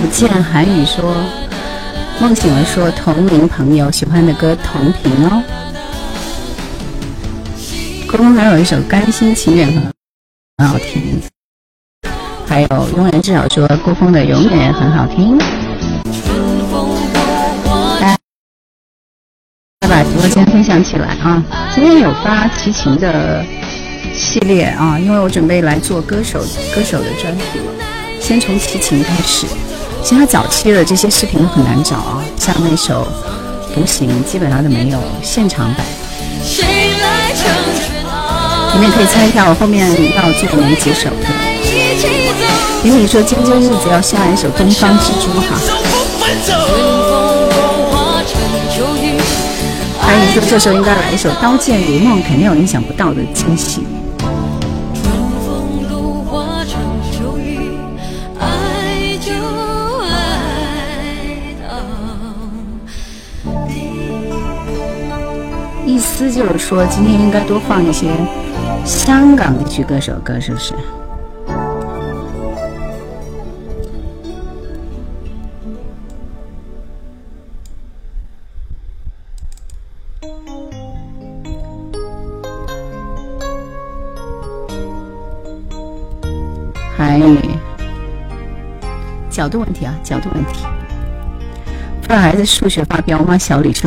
不见韩雨说，梦醒了说同名朋友喜欢的歌同频哦。郭峰还有一首《甘心情愿》很很好听，还有庸人至少说郭峰的永远很好听。来，来把直播间分享起来啊！今天有发齐秦的系列啊，因为我准备来做歌手歌手的专题，先从齐秦开始。其他早期的这些视频都很难找啊，像那首《独行》基本上都没有现场版。你们可以猜一下，我后面要做什哪几首？玲你说：“今天日子要下一首《东方之珠》哈。”安怡说：“这时候应该来一首《刀剑如梦》，肯定有意想不到的惊喜。”意思就是说，今天应该多放一些香港地区歌手歌，是不是？还角度问题啊，角度问题，不道孩子数学发飙吗？小李说。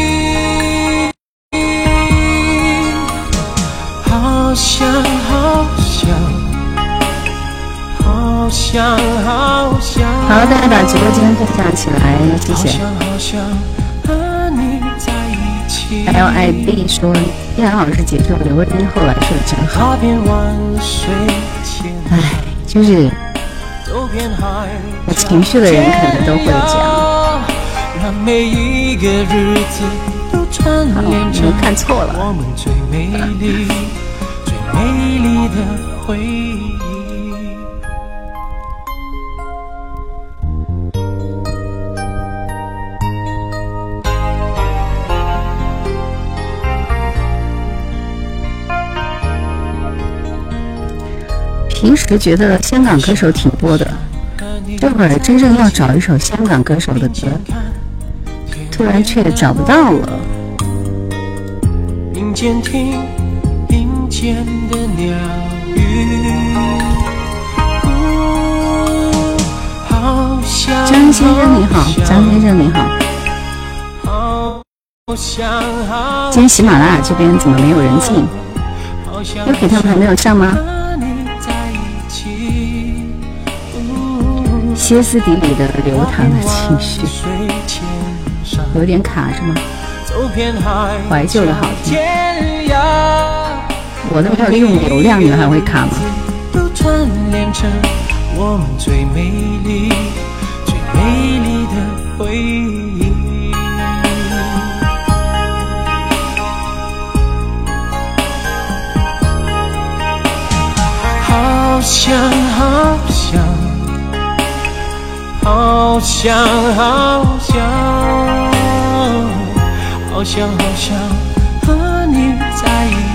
好，大家把直播间分享起来，谢谢。L I B 说，叶老师解节奏留低后来说的真好。哎，就是有情绪的人可能都会这样。好，你们看错了。美丽的回忆。平时觉得香港歌手挺多的，这会儿真正要找一首香港歌手的歌，突然却找不到了。张先生你好，张先生你好。今天喜马拉雅这边怎么没有人进？又给他们还没有上吗？歇斯底里的流淌的情绪，有点卡是吗？怀旧的好听。我那还有用流量，你还会卡吗？都串联成我们最美丽、最美丽的回忆。好想，好想，好想，好想，好想，好想和你在一起。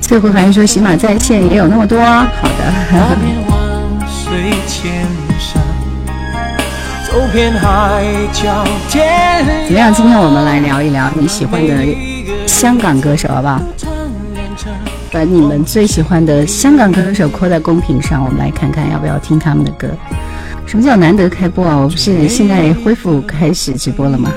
最后还是说喜马在线也有那么多好的。怎么样？今天我们来聊一聊你喜欢的香港歌手，好不好？把你们最喜欢的香港歌手扣在公屏上，我们来看看要不要听他们的歌。什么叫难得开播啊？我不是现在恢复开始直播了吗？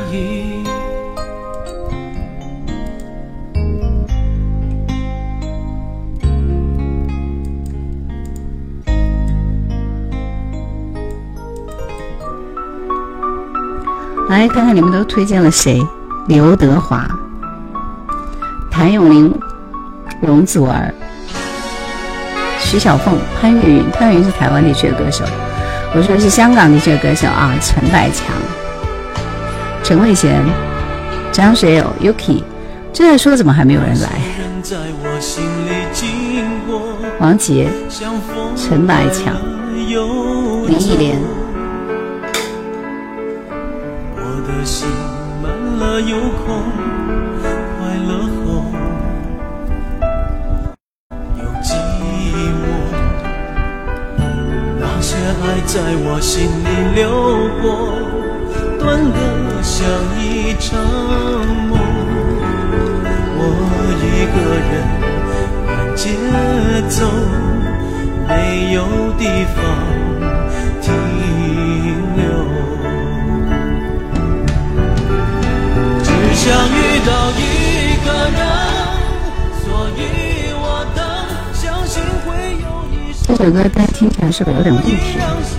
来看看你们都推荐了谁？刘德华、谭咏麟、容祖儿、徐小凤、潘越云。潘越云是台湾地区的歌手，我说的是香港地区的歌手啊。陈百强、陈慧娴、张学友、Yuki，正在说怎么还没有人来？王杰、陈百强、林忆莲。心满了又空，快乐后又寂寞。那些爱在我心里流过，短的像一场梦。我一个人满节奏，没有地方。这首歌在听起来是有点问题。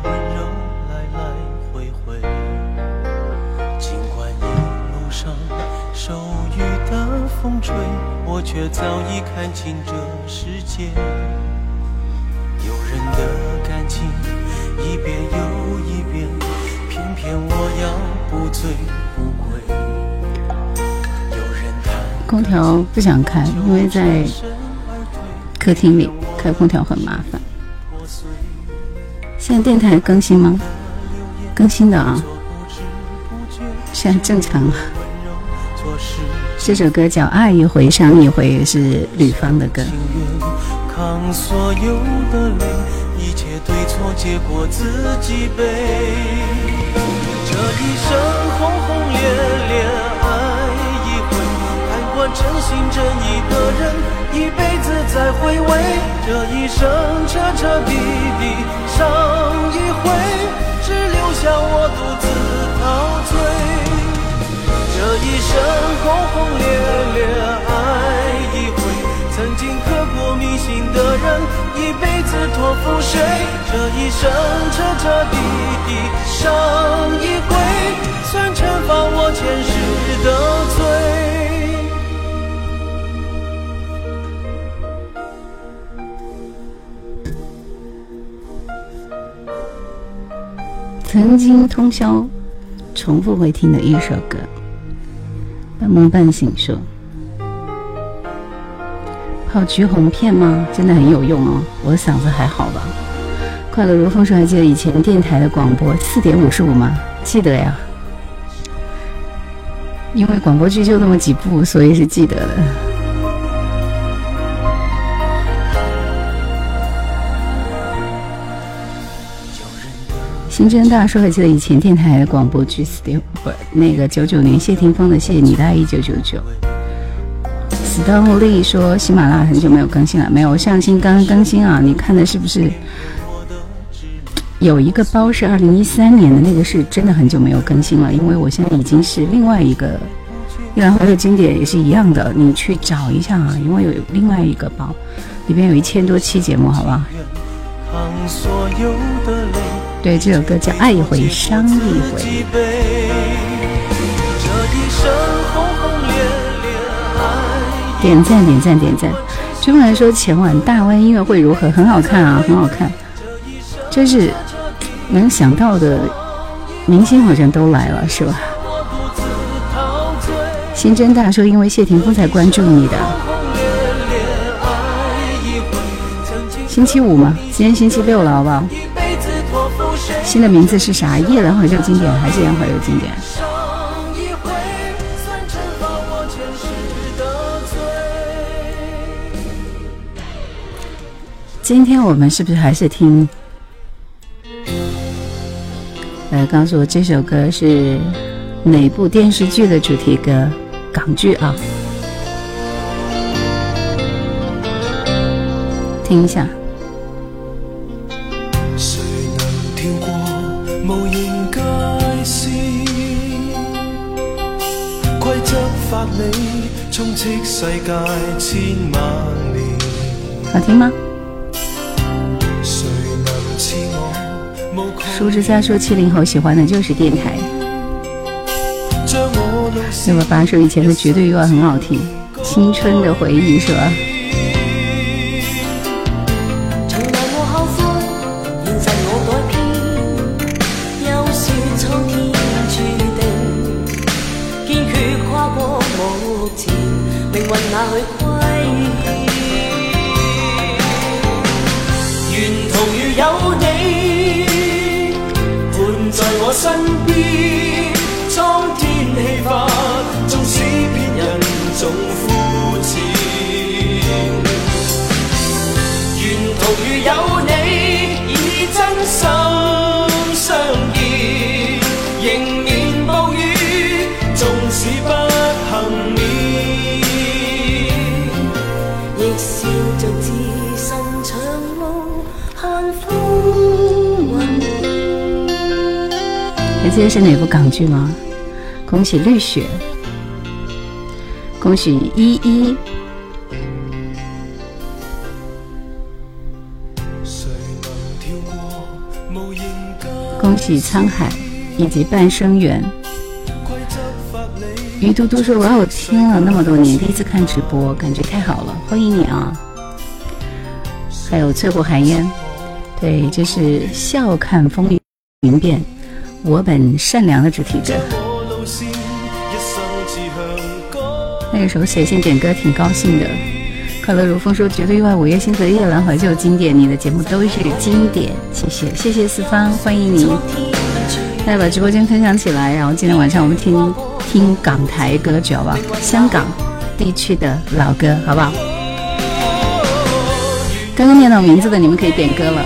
吹我却早已看清这世界。有人的感情一遍又一遍，偏偏我要不醉不归。有人太空调不想开，因为在客厅里开空调很麻烦。现在电台更新吗？更新的啊。现在正常了。这首歌叫爱一回伤一回，是吕方的歌。命运扛所有的累，一切对错结果自己背。这一生轰轰烈烈爱一回，还管真心真意的人，一辈子再回味。这一生彻彻底底伤一回，只留下我独自陶醉。这一生轰轰烈烈爱一回，曾经刻骨铭心的人，一辈子托付谁？这一生彻彻底底伤一回，算惩罚我前世的罪。曾经通宵重复会听的一首歌。半梦半醒说：“泡橘红片吗？真的很有用哦！我的嗓子还好吧？”快乐如风说：“还记得以前电台的广播四点五十五吗？”记得呀，因为广播剧就那么几部，所以是记得的。金针大说，还记得以前电台广播剧《s t o n 不？那个九九年谢霆锋的《谢谢你的爱》一九九九。s t o n 说喜马拉雅很久没有更新了，没有上新，刚更新啊！你看的是不是有一个包是二零一三年的？那个是真的很久没有更新了，因为我现在已经是另外一个，然后还有经典也是一样的，你去找一下啊！因为有另外一个包，里边有一千多期节目，好不好？对，这首歌叫《爱一回伤一回》。点赞点赞点赞！追梦人说前晚大湾音乐会如何？很好看啊，很好看。真是能想到的明星好像都来了，是吧？新真大叔因为谢霆锋才关注你的。星期五吗？今天星期六了，好不好？新的名字是啥？夜来好像经典，还是烟来有经典？今天我们是不是还是听？来告诉我这首歌是哪部电视剧的主题歌？港剧啊，听一下。好听吗？叔之三说七零后喜欢的就是电台。六么八首以前的绝对意外很好听，青春的回忆是吧？这是哪部港剧吗？恭喜绿雪，恭喜依依，恭喜沧海，以及半生缘。于嘟嘟说：“我有听了那么多年，第一次看直播，感觉太好了！欢迎你啊！”还有翠湖寒烟，对，就是笑看风云云变。我本善良的主题歌。那个时候写信点歌挺高兴的。快乐如风说绝对意外，五月星河夜郎怀旧》经典，你的节目都是经典，谢谢谢谢四方，欢迎你。大家把直播间分享起来，然后今天晚上我们听听港台歌曲好不好？香港地区的老歌好不好？刚刚念到名字的你们可以点歌了。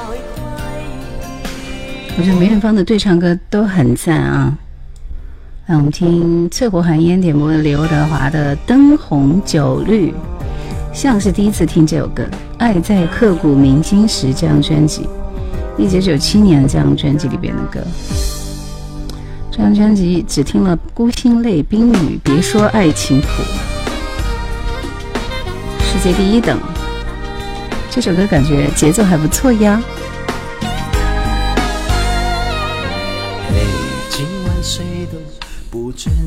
我觉得梅艳芳的对唱歌都很赞啊！来，我们听《翠湖寒烟》点播的刘德华的《灯红酒绿》，像是第一次听这首歌，《爱在刻骨铭心时》这样专辑，一九九七年的这样专辑里边的歌。这张专辑只听了《孤星泪》《冰雨》，别说爱情苦，世界第一等。这首歌感觉节奏还不错呀。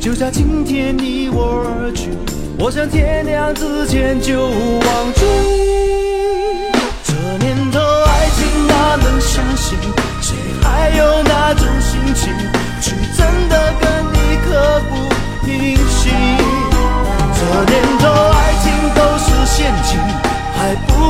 就像今天，你我而去，我想天亮之前就忘记。这年头，爱情哪能相信？谁还有那种心情去真的跟你刻骨铭心？这年头，爱情都是陷阱，还不。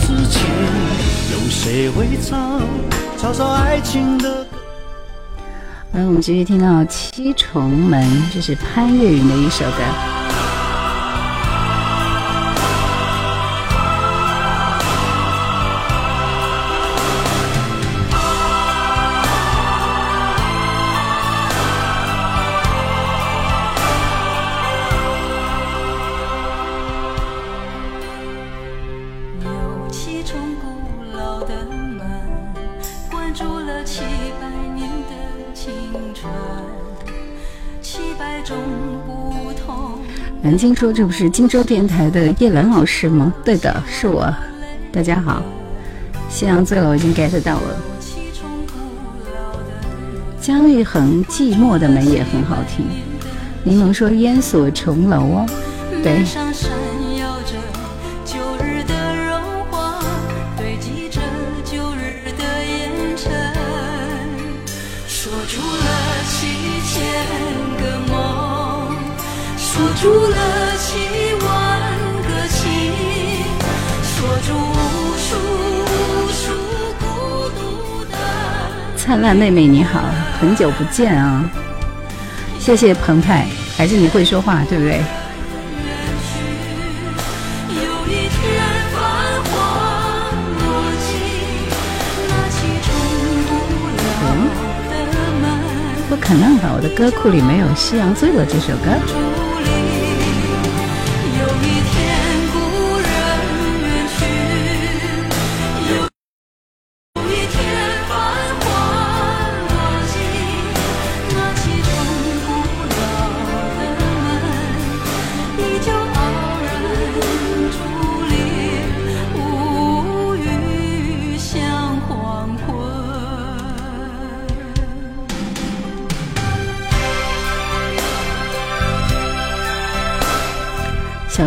之前，有谁会唱唱首爱情的歌？来，我们继续听到《七重门》，这是潘越云的一首歌。关了七七百百年的青春，种不同。南京说：“这不是荆州电台的叶兰老师吗？”对的，是我。大家好，夕阳醉了我已经 get 到了。姜育恒《寂寞的门》也很好听。柠檬说：“烟锁重楼哦，对。”灿烂妹妹你好，很久不见啊！谢谢澎湃，还是你会说话，对不对？不可能吧，我的歌库里没有《夕阳醉了》这首歌。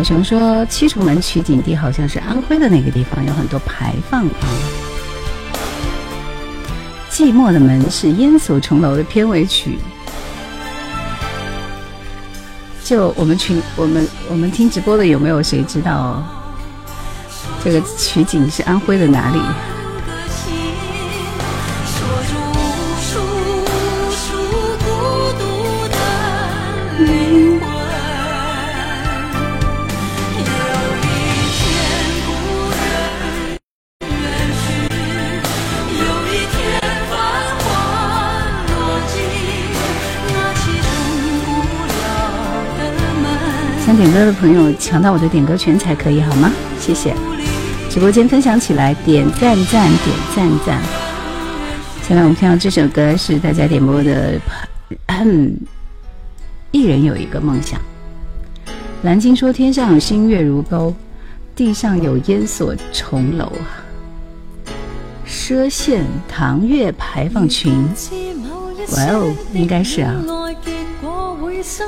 熊说七重门取景地好像是安徽的那个地方，有很多牌坊啊。寂寞的门是《烟锁重楼》的片尾曲。就我们群，我们我们听直播的有没有谁知道？这个取景是安徽的哪里？点歌的朋友抢到我的点歌权才可以，好吗？谢谢，直播间分享起来，点赞赞点赞赞。下面我们听到这首歌是大家点播的，《一人有一个梦想》。蓝鲸说：“天上有星月如钩，地上有烟锁重楼啊，赊县唐月牌坊群。”哇哦，应该是啊。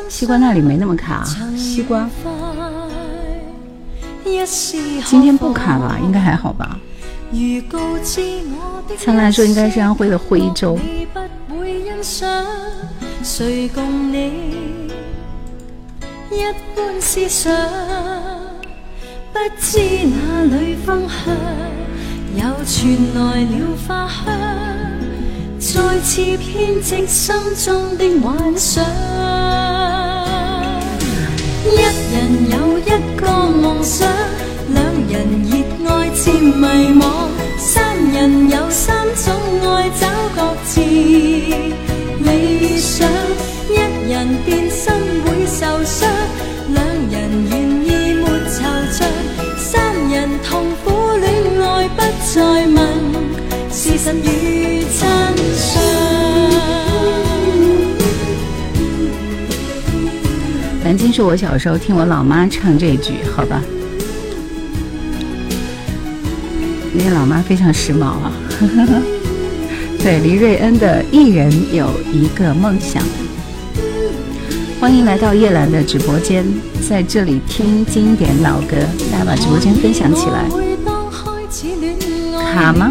西瓜那里没那么卡，西瓜。今天不卡了，应该还好吧？相对来说，应该是安徽的徽州。再次编织心中的幻想，一人有一个梦想，两人热爱渐迷惘，三人有三种爱找各自理想。一人变心会受伤，两人愿意没惆怅，三人痛苦恋爱不再问。南京是我小时候听我老妈唱这句，好吧？你老妈非常时髦啊！对，黎瑞恩的《一人有一个梦想》，欢迎来到叶兰的直播间，在这里听经典老歌，大家把直播间分享起来。卡吗？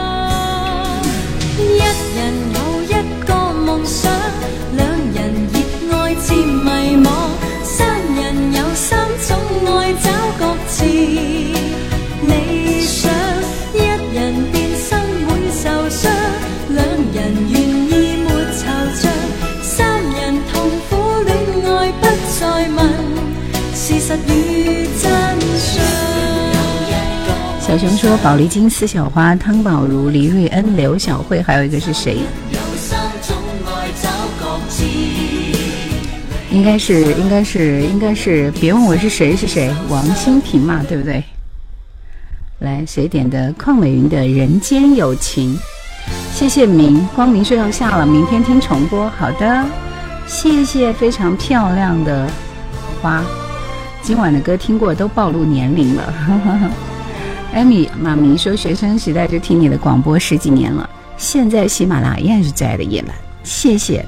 一人有一个梦想。说宝丽金四小花汤宝如黎瑞恩刘小慧，还有一个是谁？应该是应该是应该是别问我是谁是谁王心平嘛，对不对？来，谁点的邝美云的《人间有情》？谢谢明光明睡要下了，明天听重播。好的，谢谢非常漂亮的花，今晚的歌听过都暴露年龄了。艾米妈咪说，学生时代就听你的广播十几年了，现在喜马拉雅是最爱的夜晚，谢谢。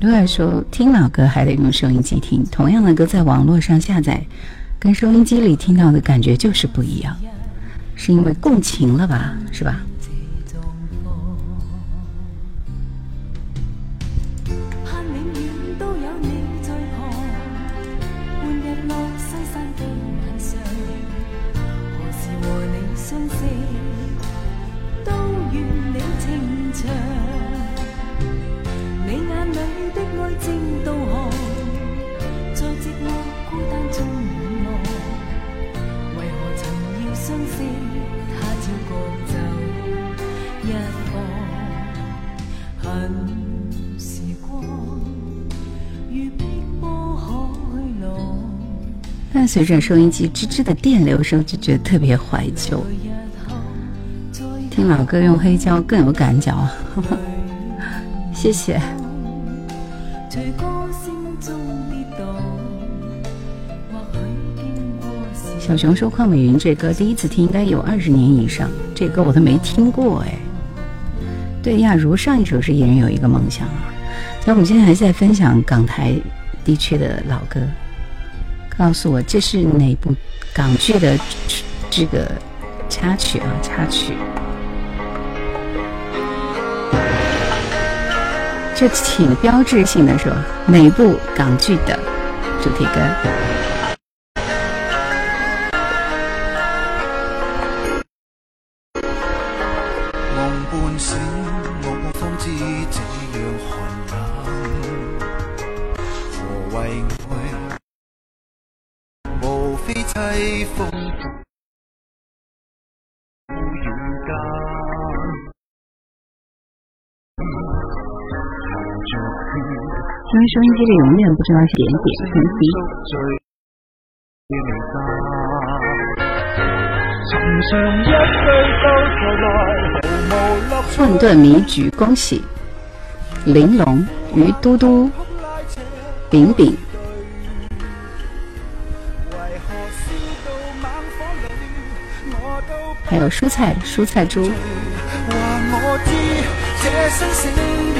对啊，说听老歌还得用收音机听，同样的歌在网络上下载。跟收音机里听到的感觉就是不一样，是因为共情了吧，是吧？随着收音机吱吱的电流声，就觉得特别怀旧。听老歌用黑胶更有感觉，谢谢。小熊说：“邝美云这歌第一次听应该有二十年以上，这歌我都没听过。”哎，对亚茹上一首是《一人有一个梦想》啊。那我们现在还在分享港台地区的老歌。告诉我这是哪部港剧的这个插曲啊？插曲，这挺标志性的，是吧？哪部港剧的主题歌？心里永远不知道一点点信息混沌迷局恭喜玲珑于嘟嘟饼饼还有蔬菜蔬菜猪我默契这深情的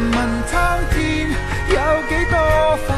问苍天，有几多？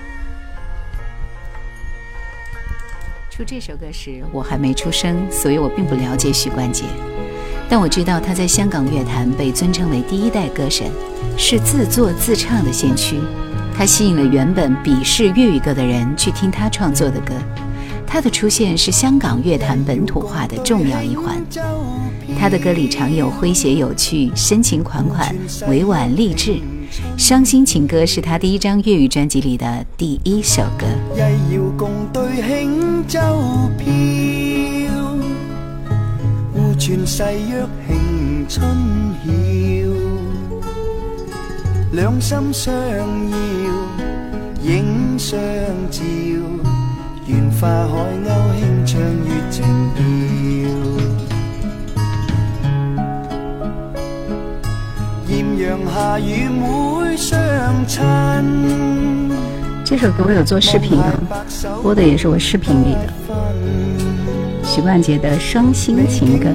这首歌时我还没出生，所以我并不了解许冠杰，但我知道他在香港乐坛被尊称为第一代歌神，是自作自唱的先驱，他吸引了原本鄙视粤语歌的人去听他创作的歌，他的出现是香港乐坛本土化的重要一环，他的歌里常有诙谐有趣、深情款款、委婉励志，伤心情歌是他第一张粤语专辑里的第一首歌。舟飘，互泉誓约庆春晓，两心相邀影相照，愿化海鸥轻唱月情调。艳阳下雨妹相衬。这首歌我有做视频啊，播的也是我视频里的许冠杰的《伤心情歌》。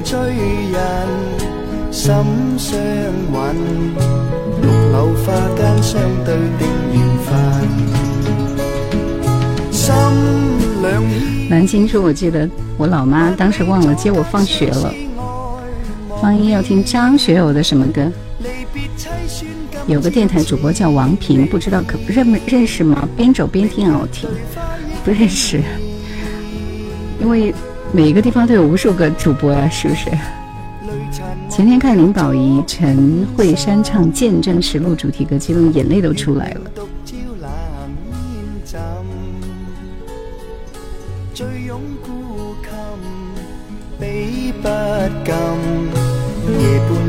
南京说，我记得我老妈当时忘了接我放学了。方一要听张学友的什么歌？有个电台主播叫王平，不知道可认认识吗？边走边听啊，听，不认识，因为每个地方都有无数个主播呀，是不是？前天看林保怡、陈慧珊唱《见证实录》主题歌激曲，眼泪都出来了。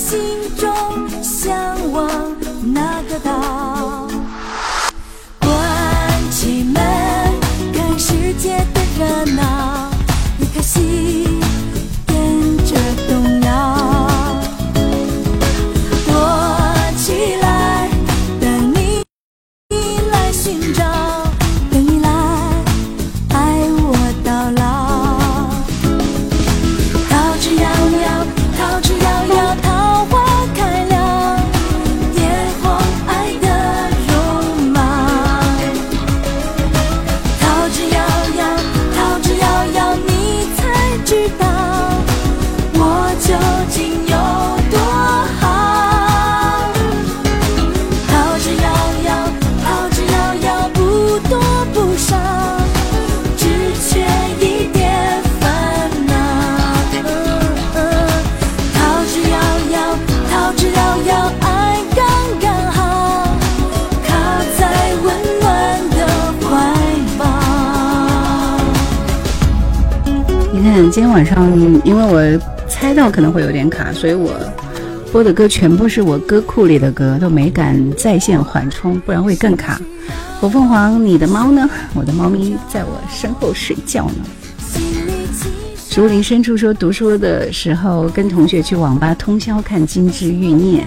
心中向往那个岛，关起门看世界的热闹。可能会有点卡，所以我播的歌全部是我歌库里的歌，都没敢在线缓冲，不然会更卡。火凤凰，你的猫呢？我的猫咪在我身后睡觉呢。竹林深处说读书的时候，跟同学去网吧通宵看《金枝欲孽》，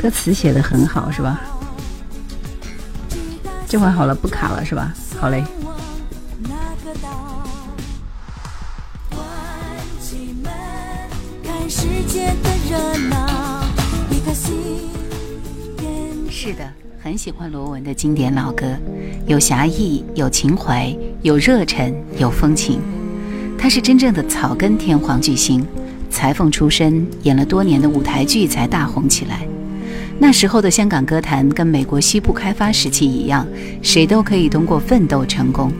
歌词写的很好，是吧？这会好了，不卡了，是吧？好嘞。喜欢罗文的经典老歌，有侠义，有情怀，有热忱，有风情。他是真正的草根天皇巨星，裁缝出身，演了多年的舞台剧才大红起来。那时候的香港歌坛跟美国西部开发时期一样，谁都可以通过奋斗成功，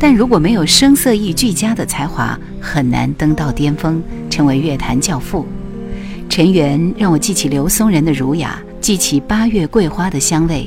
但如果没有声色艺俱佳的才华，很难登到巅峰，成为乐坛教父。陈元让我记起刘松仁的儒雅，记起八月桂花的香味。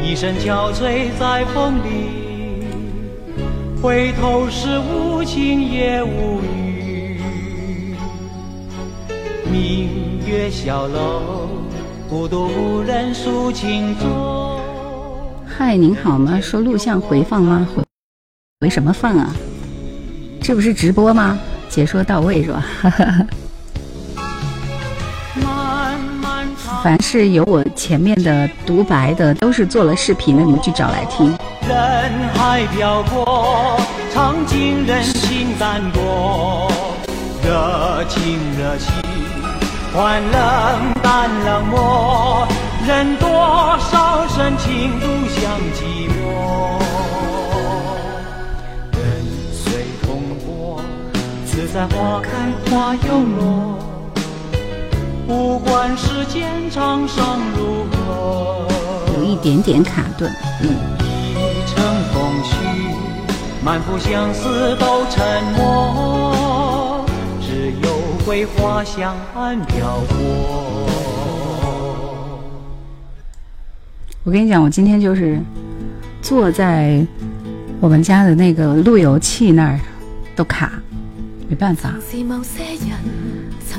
一身憔悴在风里，回头时无情也无雨。明月小楼，孤独无人诉情衷。嗨，您好吗？说录像回放吗？回回什么放啊？这不是直播吗？解说到位是吧？哈哈哈。凡是有我前面的独白的，都是做了视频的，你们去找来听。人海漂泊，尝尽人心淡薄，热情热心，换冷淡冷漠，人多少深情独享寂寞。跟随风波，自在花开花又落。不管间如何，有一点点卡顿，嗯。我跟你讲，我今天就是坐在我们家的那个路由器那儿都卡，没办法。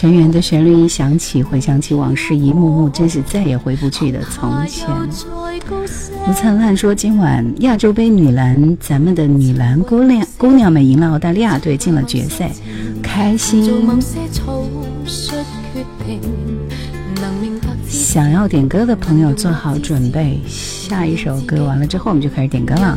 成员的旋律一响起，回想起往事一幕幕，真是再也回不去的从前。吴灿烂说：“今晚亚洲杯女篮，咱们的女篮姑娘姑娘们赢了澳大利亚队，进了决赛，开心。”想要点歌的朋友做好准备，下一首歌完了之后，我们就开始点歌了。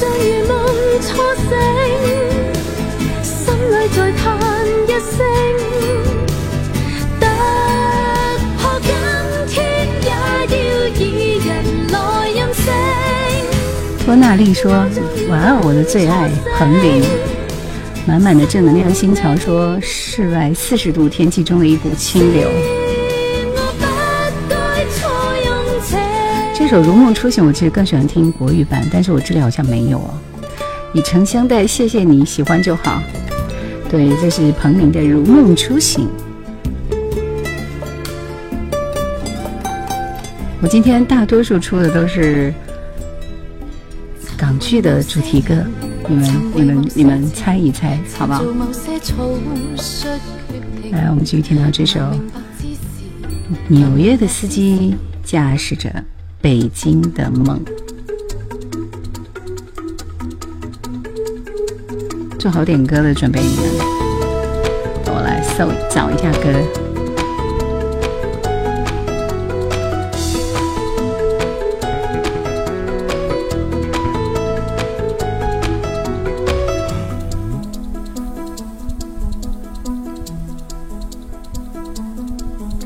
醒，心里一托娜丽说：“晚安，我的最爱彭林。”满满的正能量。星桥说：“室外四十度天气中的一股清流。”首《如梦初醒》，我其实更喜欢听国语版，但是我这里好像没有哦。以诚相待，谢谢你，喜欢就好。对，这是彭羚的《如梦初醒》。我今天大多数出的都是港剧的主题歌，你们、你们、你们猜一猜，好不好？来，我们继续听到这首《纽约的司机驾驶着》。北京的梦，做好点歌的准备，你们。我来搜找一下歌。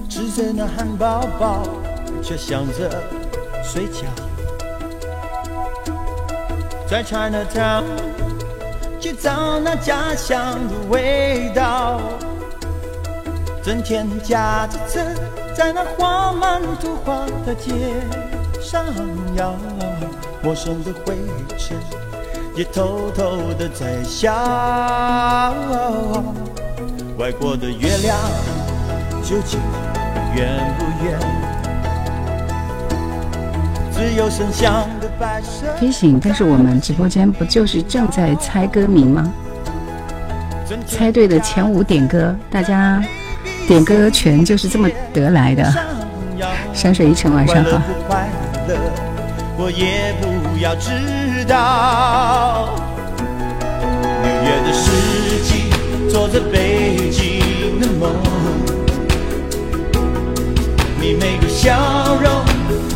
吃着那汉堡包，却想着。睡觉，在 Chinatown 去找那家乡的味道。整天驾着车，在那画满图画的街上摇，陌生的灰尘也偷偷的在笑。外国的月亮究竟圆不圆？飞行，但是我们直播间不就是正在猜歌名吗？猜对的前五点歌，大家点歌权就是这么得来的。山水一程，晚上好。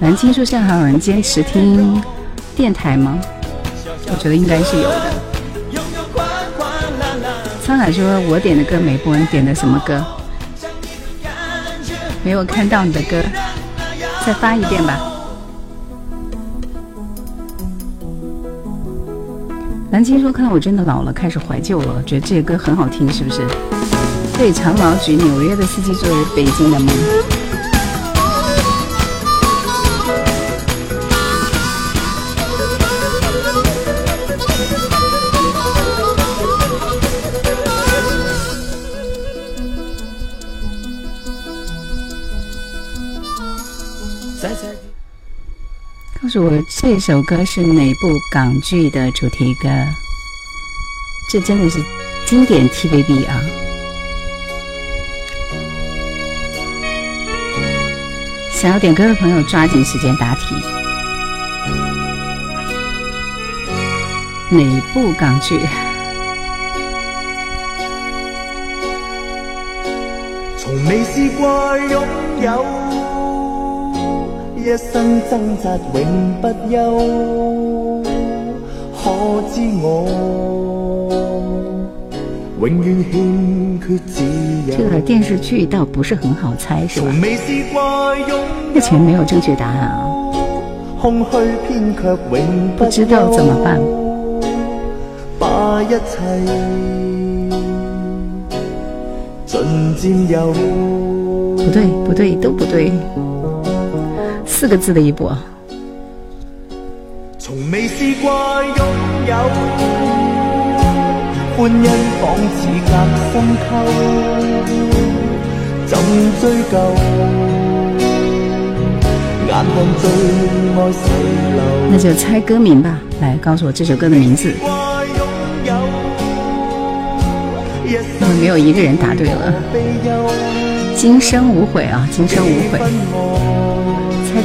蓝青说：“现在还有人坚持听电台吗？我觉得应该是有的。”苍海说：“我点的歌没播，你点的什么歌？没有看到你的歌，再发一遍吧。”蓝青说：“看来我真的老了，开始怀旧了，觉得这些歌很好听，是不是？”对，长毛举纽约的司机作为北京的梦。我这首歌是哪部港剧的主题歌？这真的是经典 TVB 啊！想要点歌的朋友抓紧时间答题。哪部港剧？从未试过拥有。一生挣扎永不休可知我永远欠缺自由这个电视剧倒不是很好猜是吧目前没有正确答案啊空虚编剧永不知道怎么办把一切尽占有不对不对都不对四个字的一波，那就猜歌名吧，来告诉我这首歌的名字。没有一个人答对了，今生无悔啊，今生无悔。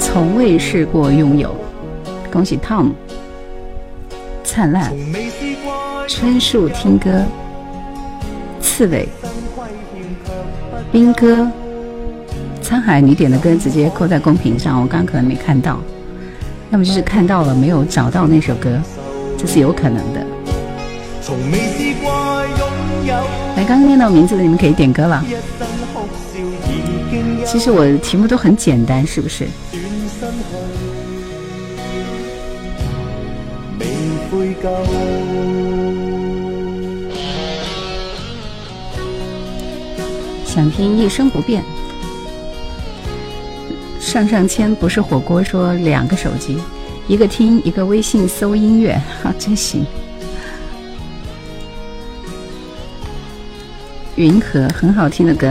从未试过拥有，恭喜 Tom，灿烂，春树听歌，刺猬，兵哥，沧海，你点的歌直接扣在公屏上，我刚刚可能没看到，要么就是看到了没有找到那首歌，这是有可能的。刚念到名字的你们可以点歌了。其实我题目都很简单，是不是？想听一生不变。上上签不是火锅说两个手机，一个听，一个微信搜音乐，哈，真行。云河很好听的歌。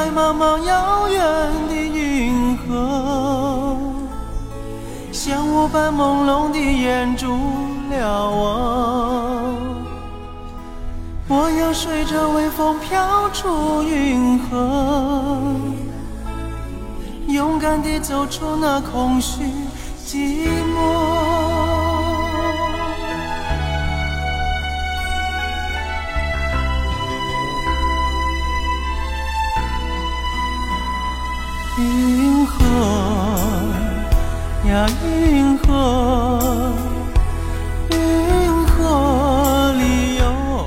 在茫茫遥远的银河，像雾般朦胧的眼住了望。我要随着微风飘出银河，勇敢地走出那空虚。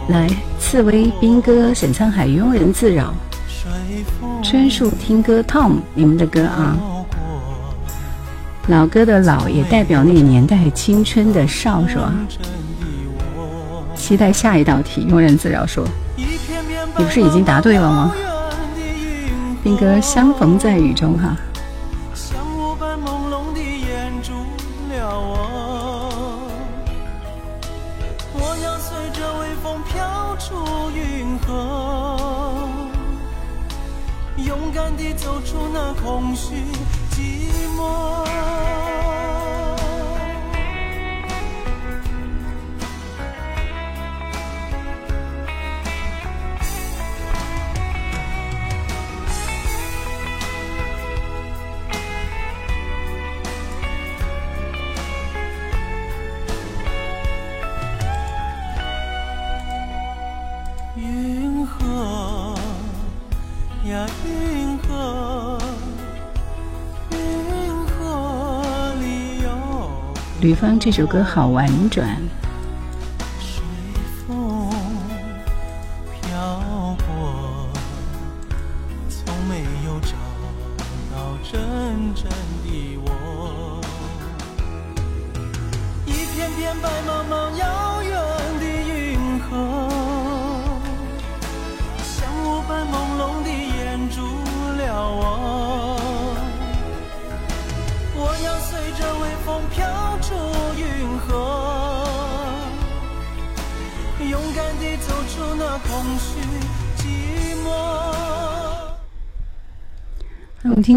来，刺猬兵哥、沈沧海、庸人自扰，春树听歌 Tom，你们的歌啊，老歌的老也代表那个年代，青春的少是吧？期待下一道题，庸人自扰说，你不是已经答对了吗？兵哥，相逢在雨中哈。《北方》这首歌好婉转。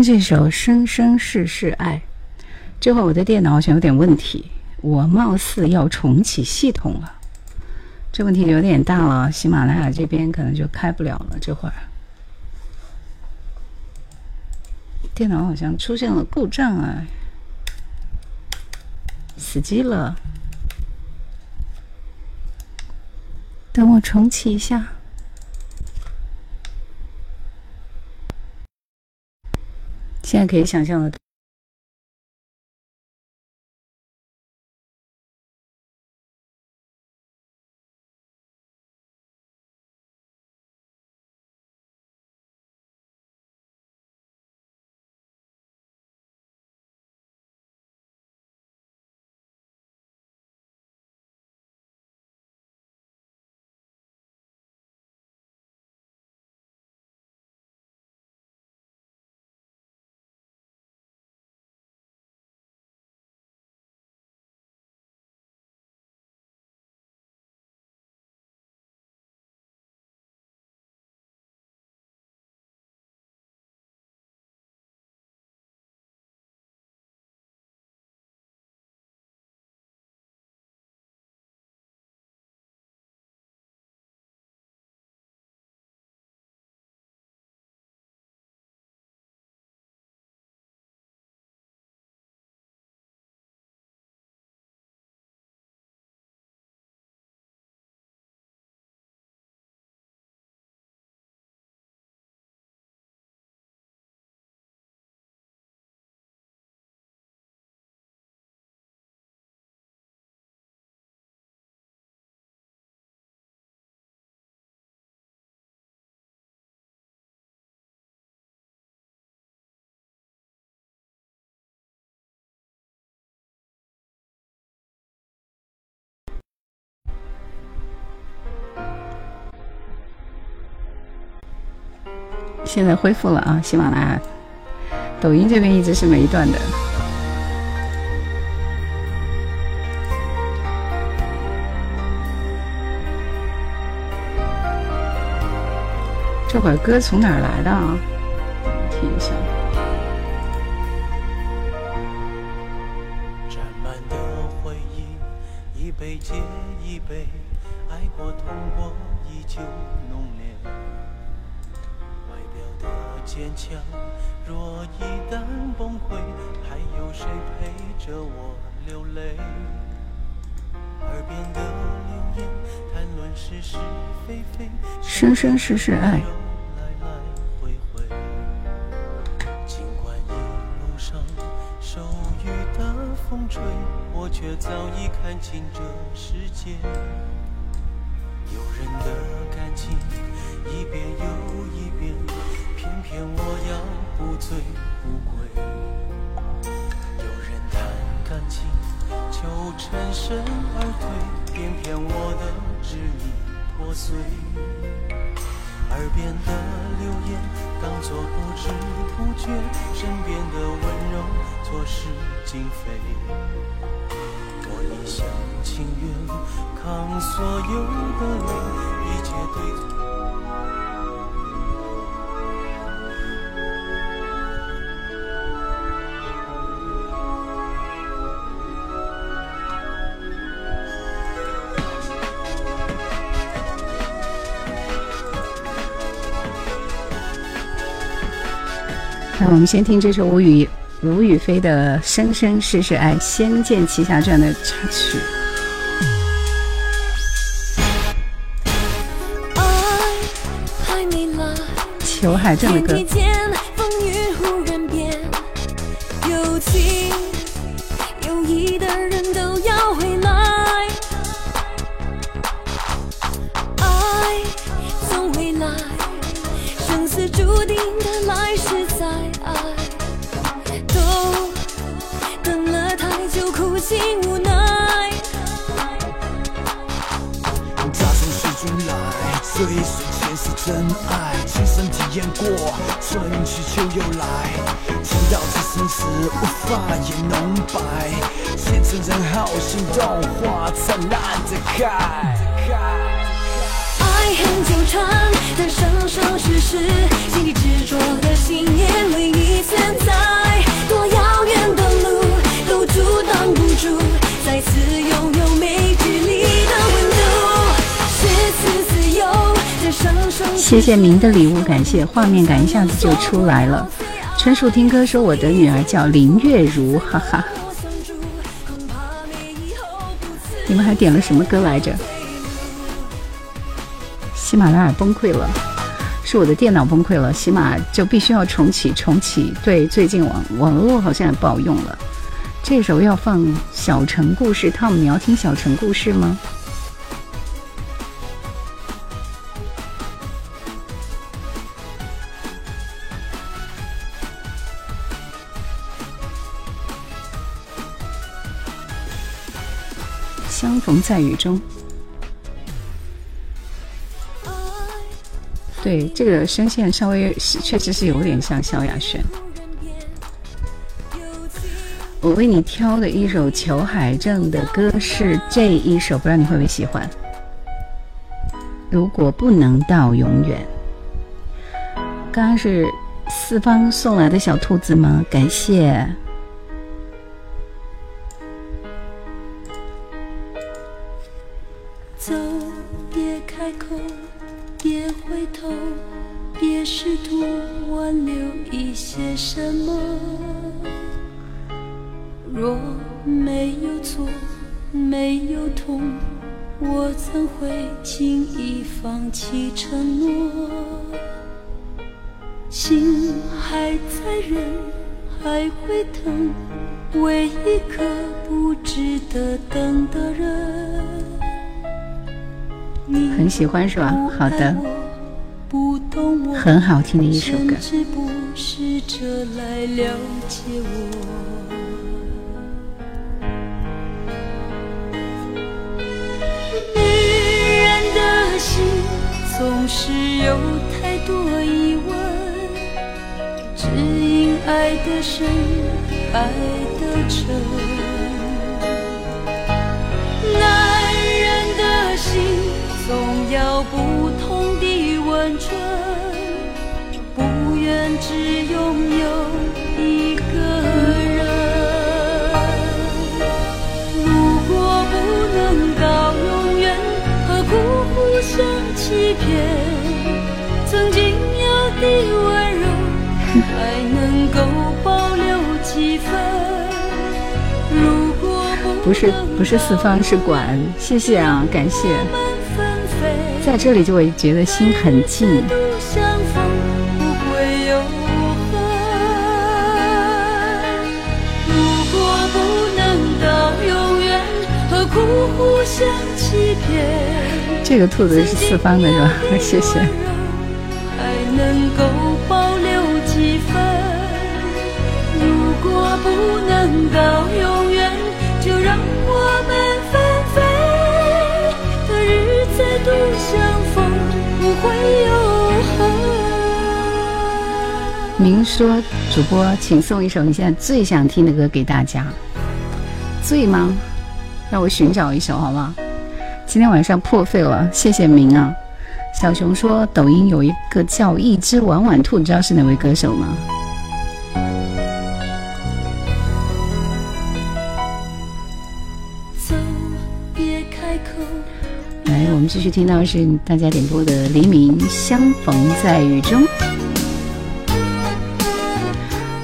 这首《生生世世爱》，这会儿我的电脑好像有点问题，我貌似要重启系统了。这问题有点大了，喜马拉雅这边可能就开不了了。这会儿电脑好像出现了故障啊，死机了。等我重启一下。现在可以想象的。现在恢复了啊，喜马拉雅、抖音这边一直是没断的。这会儿歌从哪儿来的啊？听一下。生生世世爱，来来回回，尽管一路上受雨的风吹，我却早已看清这世界。有人的感情一遍又一遍，偏偏我要不醉不归；有人谈感情就颤身而退，偏偏我的执迷。破碎。耳边的流言当作不知不觉，身边的温柔错是今非。我一厢情愿扛所有的泪，一切对。我们先听这首吴雨吴雨霏的《生生世世爱》，《仙剑奇侠传》的插曲。真爱亲身体验过，春去秋又来，情到此生死，无法也浓白。见证人后心动花灿烂的开。爱恨纠缠的生生世世，心底执着的信念唯一存在。多遥远的路都阻挡不住，再次拥有没距离的温度，是此自由。谢谢您的礼物，感谢画面感一下子就出来了。纯属听歌说我的女儿叫林月如，哈哈。你们还点了什么歌来着？喜马拉雅崩溃了，是我的电脑崩溃了，喜马就必须要重启，重启。对，最近网网络好像也不好用了。这时候要放《小城故事》，Tom，你要听《小城故事》吗？在雨中。对，这个声线稍微确实是有点像萧亚轩。我为你挑的一首裘海正的歌是这一首，不知道你会不会喜欢？如果不能到永远。刚刚是四方送来的小兔子吗？感谢。没有痛，我怎会轻易放弃？承诺心还在，人还会疼。为一个不值得等的人，你喜欢是吧？好的，很好听的一首歌。心总是有太多疑问，只因爱的深，爱的真。男人的心总要不同的温存，不愿只拥有一个。不是不是四方是管，谢谢啊，感谢。在这里就会觉得心很近。这个兔子是四方的是吧？谢谢。不能到永远，就让我们纷飞的日子都相逢，不会有痕。明说，主播，请送一首你现在最想听的歌给大家。醉吗？让我寻找一首，好不好？今天晚上破费了，谢谢明啊。小熊说，抖音有一个叫一只晚晚兔，你知道是哪位歌手吗？继续听到是大家点播的《黎明相逢在雨中》，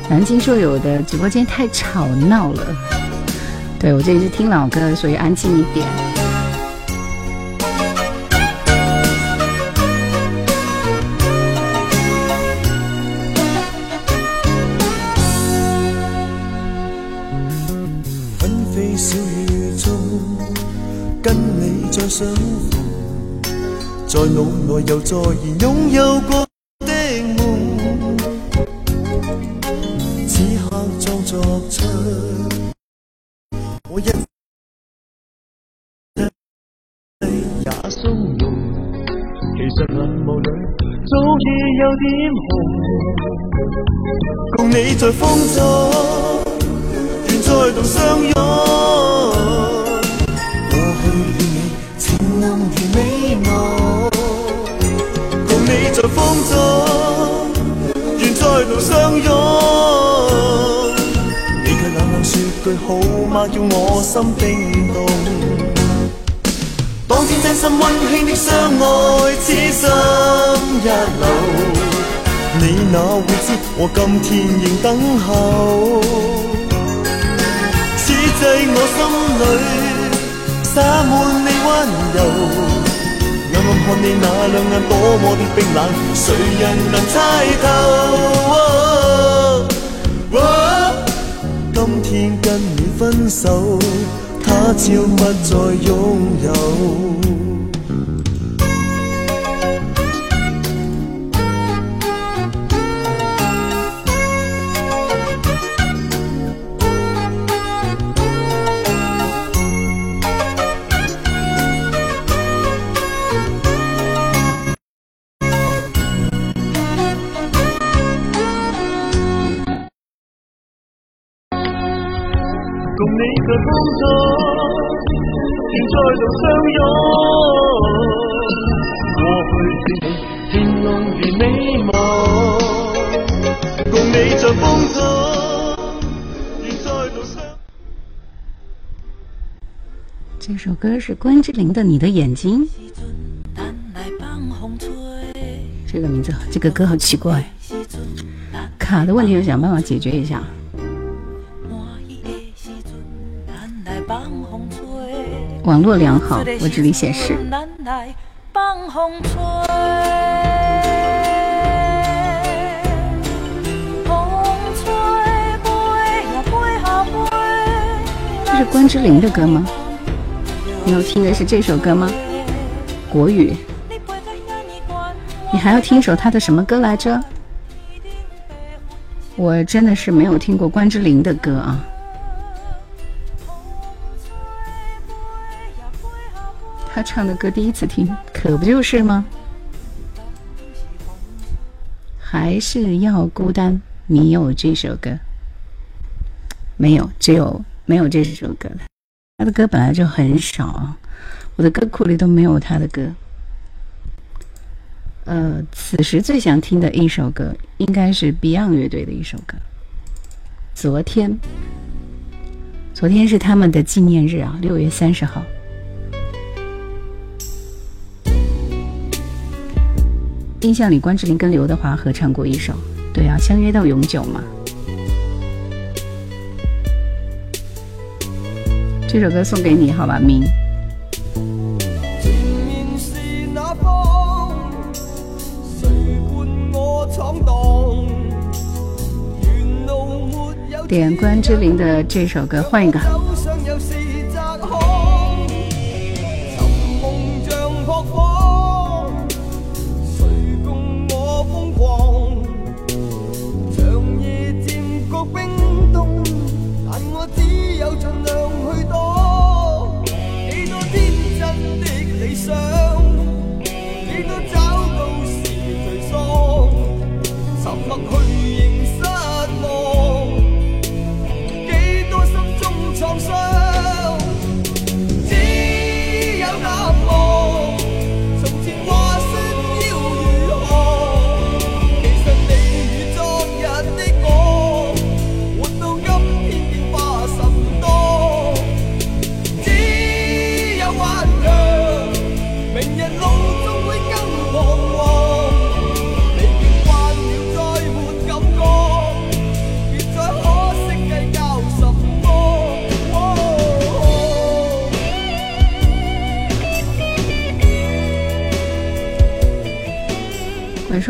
南京说有的直播间太吵闹了，对我这里是听老歌，所以安静一点。在脑内又再现拥有过的梦，此刻装作出我一世也从容。其实眼眸里早已有点红，共你在风中，愿再度相拥。风中，愿再度相拥。你却冷冷说句好吗，叫我心冰冻。当天真心温馨的相爱，此生一流。你哪会知我今天仍等候？此际我心里洒满你温柔。看你那两眼多么的冰冷，谁人能猜透？哦，哦，今天跟你分手，他朝不再拥有。首歌是关之琳的《你的眼睛》，这个名字，这个歌好奇怪。卡的问题要想办法解决一下。网络良好，我这里显示。这是关之琳的歌吗？你要听的是这首歌吗？国语。你还要听一首他的什么歌来着？我真的是没有听过关之琳的歌啊。他唱的歌第一次听，可不就是吗？还是要孤单？你有这首歌？没有，只有没有这首歌了。他的歌本来就很少，我的歌库里都没有他的歌。呃，此时最想听的一首歌应该是 Beyond 乐队的一首歌。昨天，昨天是他们的纪念日啊，六月三十号。印象里，关之琳跟刘德华合唱过一首，对啊，《相约到永久》嘛。这首歌送给你，好吧，明。点关之琳的这首歌，换一个。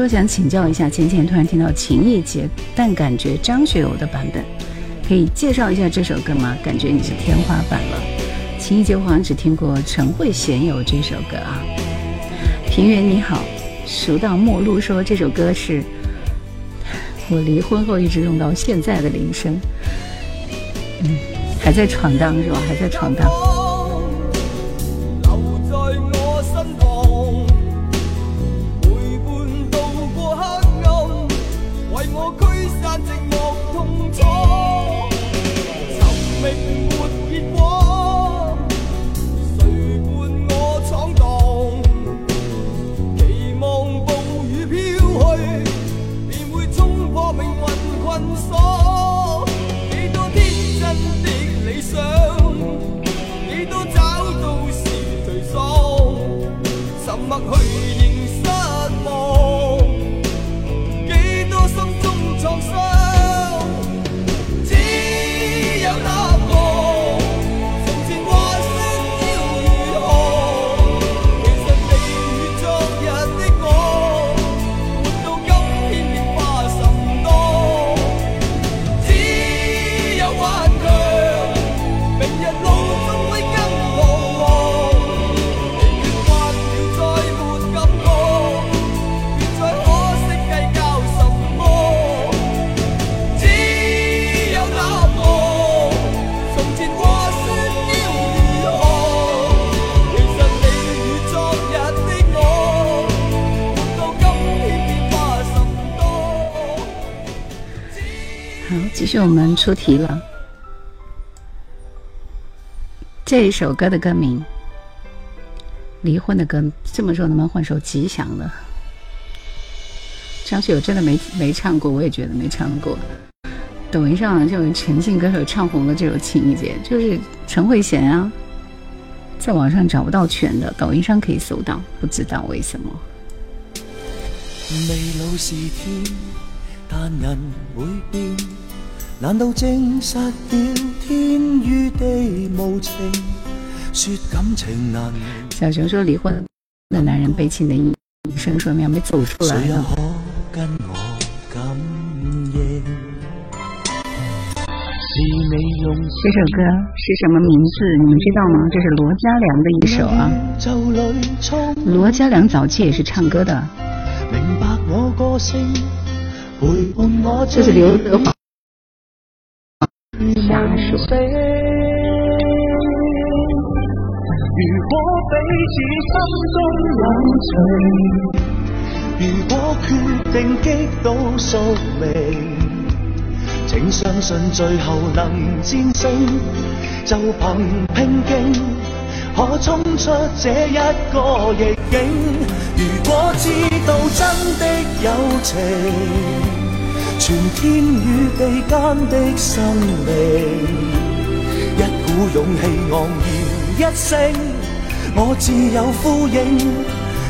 说想请教一下，浅浅突然听到《情意杰，但感觉张学友的版本，可以介绍一下这首歌吗？感觉你是天花板了，《情意杰我好像只听过陈慧娴有这首歌啊。平原你好，《熟到陌路说这首歌是我离婚后一直用到现在的铃声，嗯，还在闯荡是吧？还在闯荡。出题了，这一首歌的歌名，《离婚的歌》。这么说，能不能换首吉祥的？张学友真的没没唱过，我也觉得没唱过。抖音上就陈静歌手唱红的这首《情意结》，就是陈慧娴啊，在网上找不到全的，抖音上可以搜到，不知道为什么。未老是天，但人会变。小熊说离婚的男人悲情的一生说苗没走出来了。这首歌是什么名字？你们知道吗？这是罗嘉良的一首啊。罗嘉良早期也是唱歌的。这是刘德华。如果彼此心中有情，如果决定激倒宿命，请相信最后能战胜，就凭拼劲，可冲出这一个逆境。如果知道真的友情。全天与地间的心灵，一股勇气昂然一声，我自有呼应，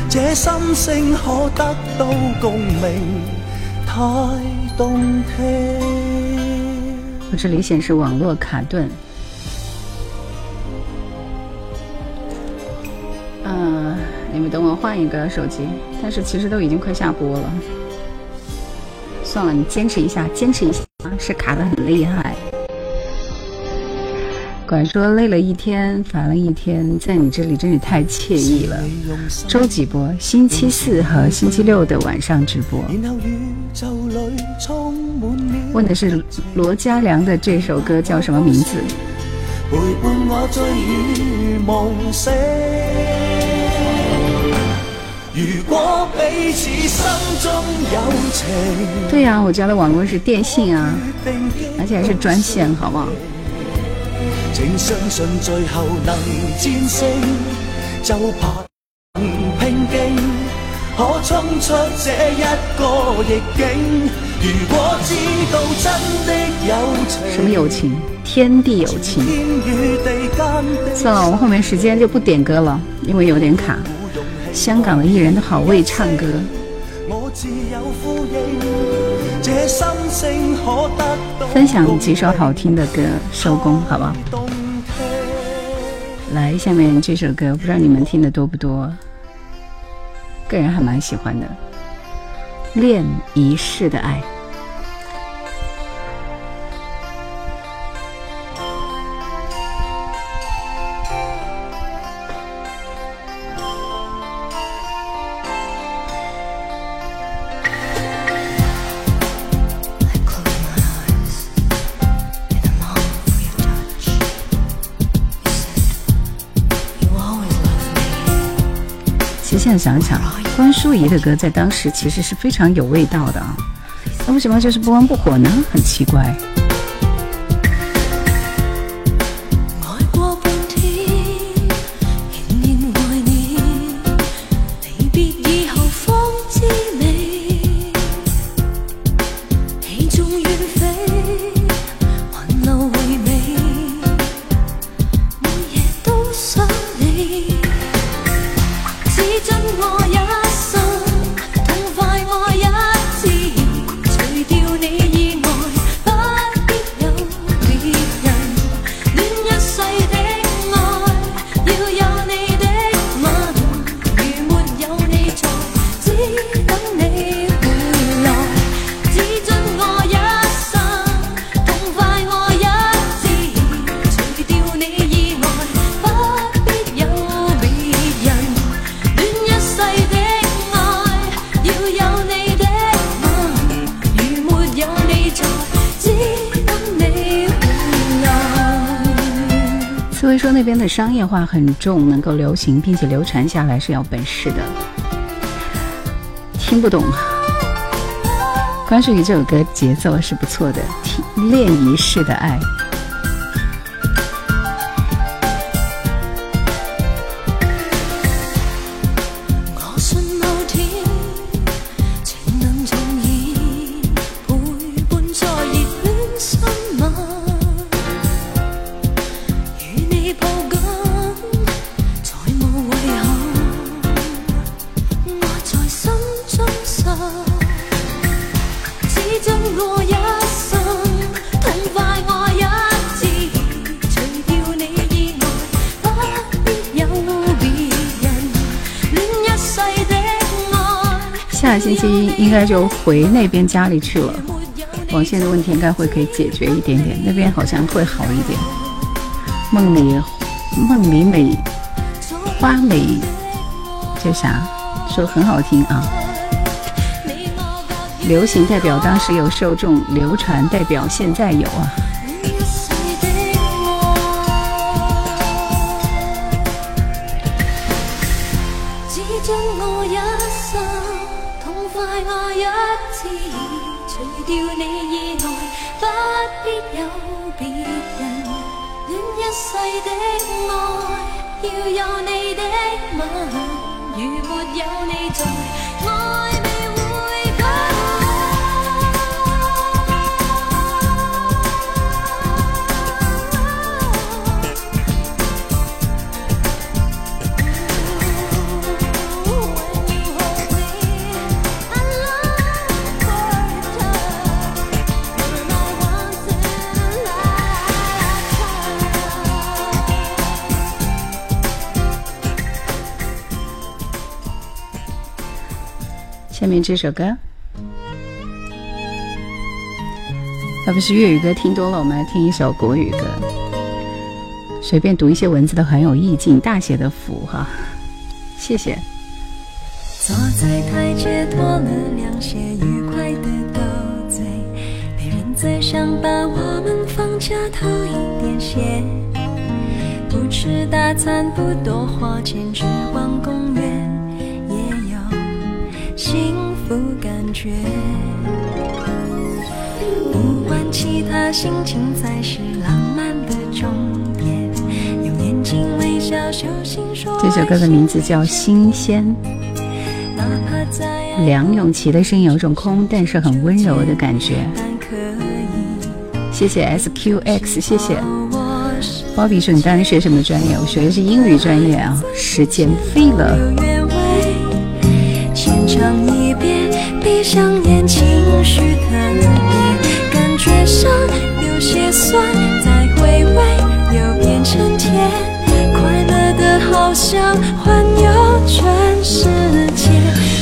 这心声可得到共鸣，太动听。我这里显示网络卡顿。嗯、你们等我换一个手机，但是其实都已经快下播了。算了，你坚持一下，坚持一下，是卡得很厉害。管说累了一天，烦了一天，在你这里真是太惬意了。周几播？星期四和星期六的晚上直播。问的是罗嘉良的这首歌叫什么名字？陪伴我梦醒。如果彼此心中有情对啊我家的网络是电信啊而且还是专线好不好请相信最后能战胜就怕能平静可冲出这一个逆境如果知道真的有情，什么友情天地有情算了我们后面时间就不点歌了因为有点卡香港的艺人的好会唱歌，分享几首好听的歌，收工好不好？来，下面这首歌，不知道你们听的多不多，个人还蛮喜欢的，《恋一世的爱》。在想想，关淑怡的歌在当时其实是非常有味道的啊，那为什么就是不温不火呢？很奇怪。商业化很重，能够流行并且流传下来是要本事的。听不懂，关淑怡这首歌节奏是不错的，听《恋一世的爱》。应该就回那边家里去了，网线的问题应该会可以解决一点点，那边好像会好一点。梦里，梦里美，花美，这啥说很好听啊。流行代表当时有受众，流传代表现在有啊。下面这首歌，要不是粤语歌听多了，我们来听一首国语歌。随便读一些文字都很有意境，大写的福哈，谢谢。坐在台阶脱了凉鞋，愉快的斗嘴，别人在想把我们放假偷一点闲，不吃大餐不多花钱只逛公。幸福感觉。这首歌的名字叫《新鲜》。梁咏琪的声音有一种空，但是很温柔的感觉。谢谢 SQX，谢谢。包比叔，你当时学什么专业？我学的是英语专业啊。时间飞了。唱一遍，闭上眼，情绪特别，感觉上有些酸。再回味，又变成甜，快乐的好像环游全世界。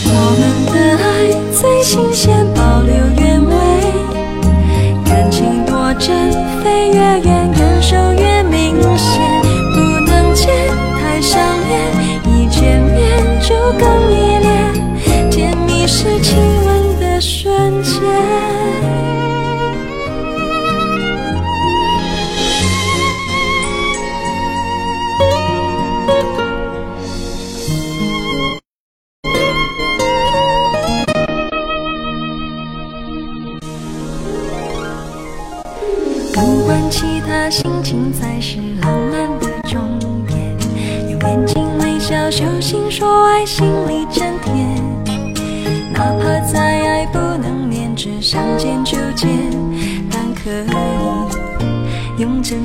我们的爱最新鲜，保留原味，感情多真。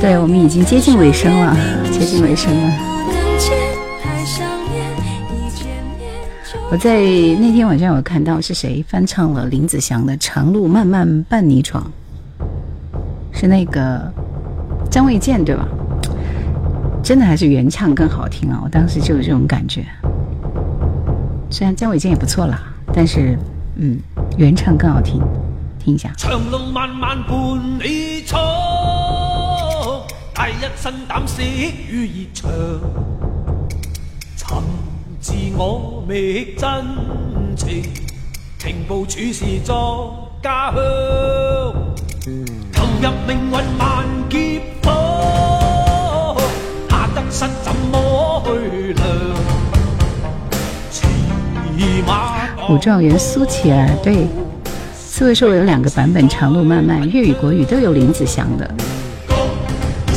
对我们已经接近尾声了，接近尾声了。我在那天晚上，我看到是谁翻唱了林子祥的《长路漫漫伴你闯》，是那个张卫健对吧？真的还是原唱更好听啊？我当时就有这种感觉。虽然张卫健也不错啦，但是，嗯，原唱更好听，听一下。自我真情，情事家投入命劫怎去量？武状元苏乞儿对，四位说，我有两个版本，长路漫漫，粤语、国语都有林子祥的。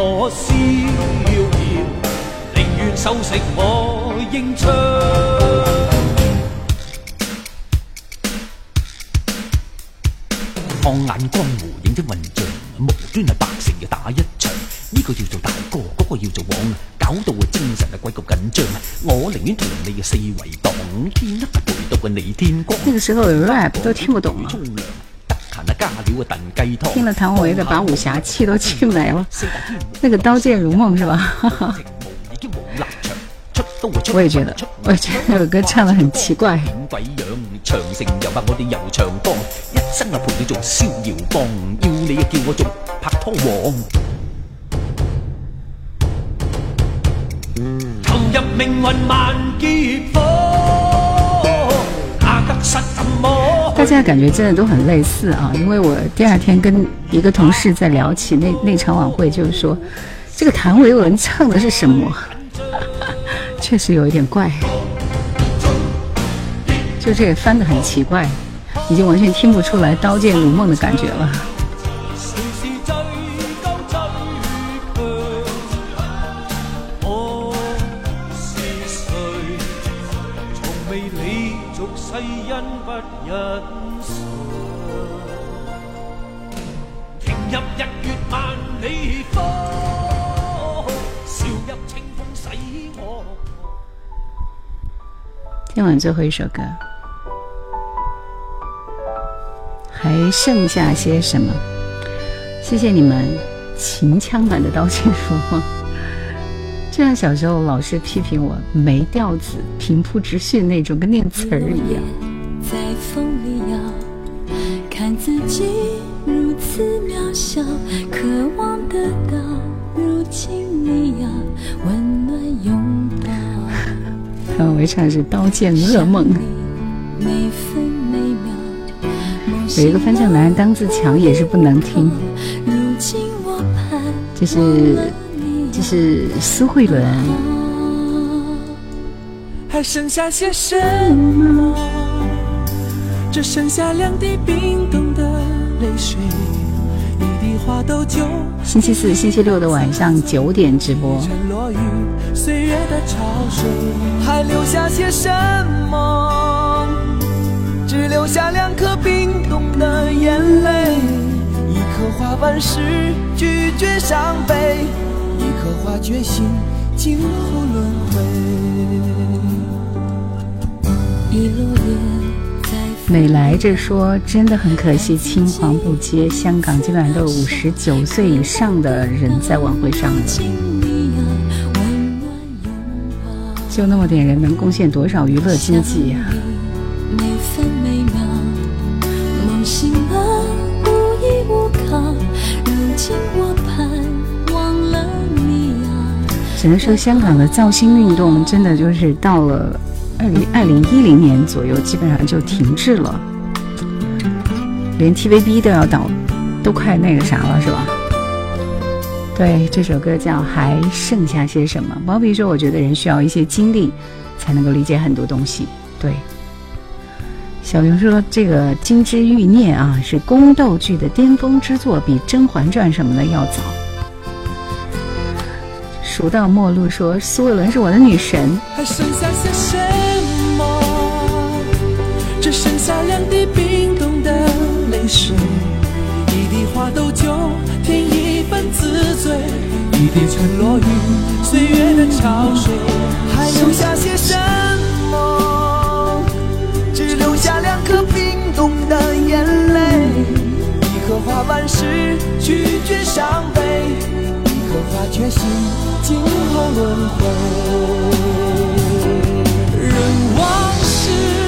我逍遥，宁愿收拾我英枪。放眼江湖，影出混象，无端系百姓又打一场。呢个叫做大哥，嗰个叫做王，搞到啊精神啊鬼咁紧张。我宁愿同你嘅四围挡五天，不陪到个你天光。这个时候 rap 都听不懂啊。听了谭维的，把武侠气都气没了。那个《刀剑如梦》是吧？我也觉得，我觉得那首歌唱的很奇怪。鬼城又我我哋江，一生陪你你做做逍要叫拍拖王。投入命劫大家感觉真的都很类似啊，因为我第二天跟一个同事在聊起那那场晚会，就是说，这个谭维文唱的是什么，确实有一点怪，就这个翻的很奇怪，已经完全听不出来《刀剑如梦》的感觉了。完最后一首歌，还剩下些什么？谢谢你们，秦腔版的《刀剑如梦》。就像小时候老师批评我没调子、平铺直叙那种，跟念词儿一样。在风里摇，看自己如此渺小，渴望得到，如今你要温暖拥抱。我会唱是《刀剑噩梦》，有一个翻唱版《当自强》也是不能听，这是这是苏慧伦。还剩下些什么？只剩下两滴冰冻的泪水，一滴花都酒。星期四、星期六的晚上九点直播。岁月的潮水还留下些什么？只留下两颗冰冻的眼泪，一颗花瓣是拒绝伤悲，一颗花决醒，今后轮回。一路美来这说真的很可惜，青黄不接。香港基本上都是五十九岁以上的人在晚会上了。就那么点人，能贡献多少娱乐经济呀？只能说香港的造星运动真的就是到了二零二零一零年左右，基本上就停滞了，连 TVB 都要倒，都快那个啥了，是吧？对，这首歌叫《还剩下些什么》。毛笔说，我觉得人需要一些经历，才能够理解很多东西。对，小熊说，这个《金枝欲孽》啊，是宫斗剧的巅峰之作，比《甄嬛传》什么的要早。蜀道末路说，苏慧伦是我的女神。只剩下两滴滴冰冻的泪水，一花都。一滴沉落于岁月的潮水，还留下些什么？只留下两颗冰冻的眼泪。一颗花瓣失拒绝伤悲；一颗花决心，静候轮回。任往事。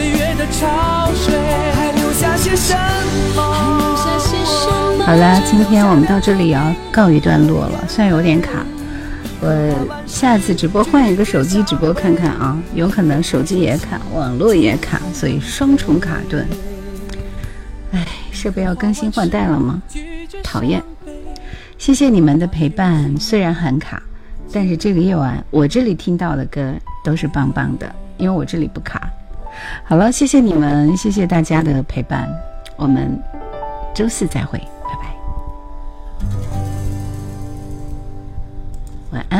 岁月的潮水，还留下些什么？好啦，今天我们到这里要告一段落了，虽然有点卡，我下次直播换一个手机直播看看啊，有可能手机也卡，网络也卡，所以双重卡顿。唉，设备要更新换代了吗？讨厌！谢谢你们的陪伴，虽然很卡，但是这个夜晚我这里听到的歌都是棒棒的，因为我这里不卡。好了，谢谢你们，谢谢大家的陪伴，我们周四再会，拜拜，晚安。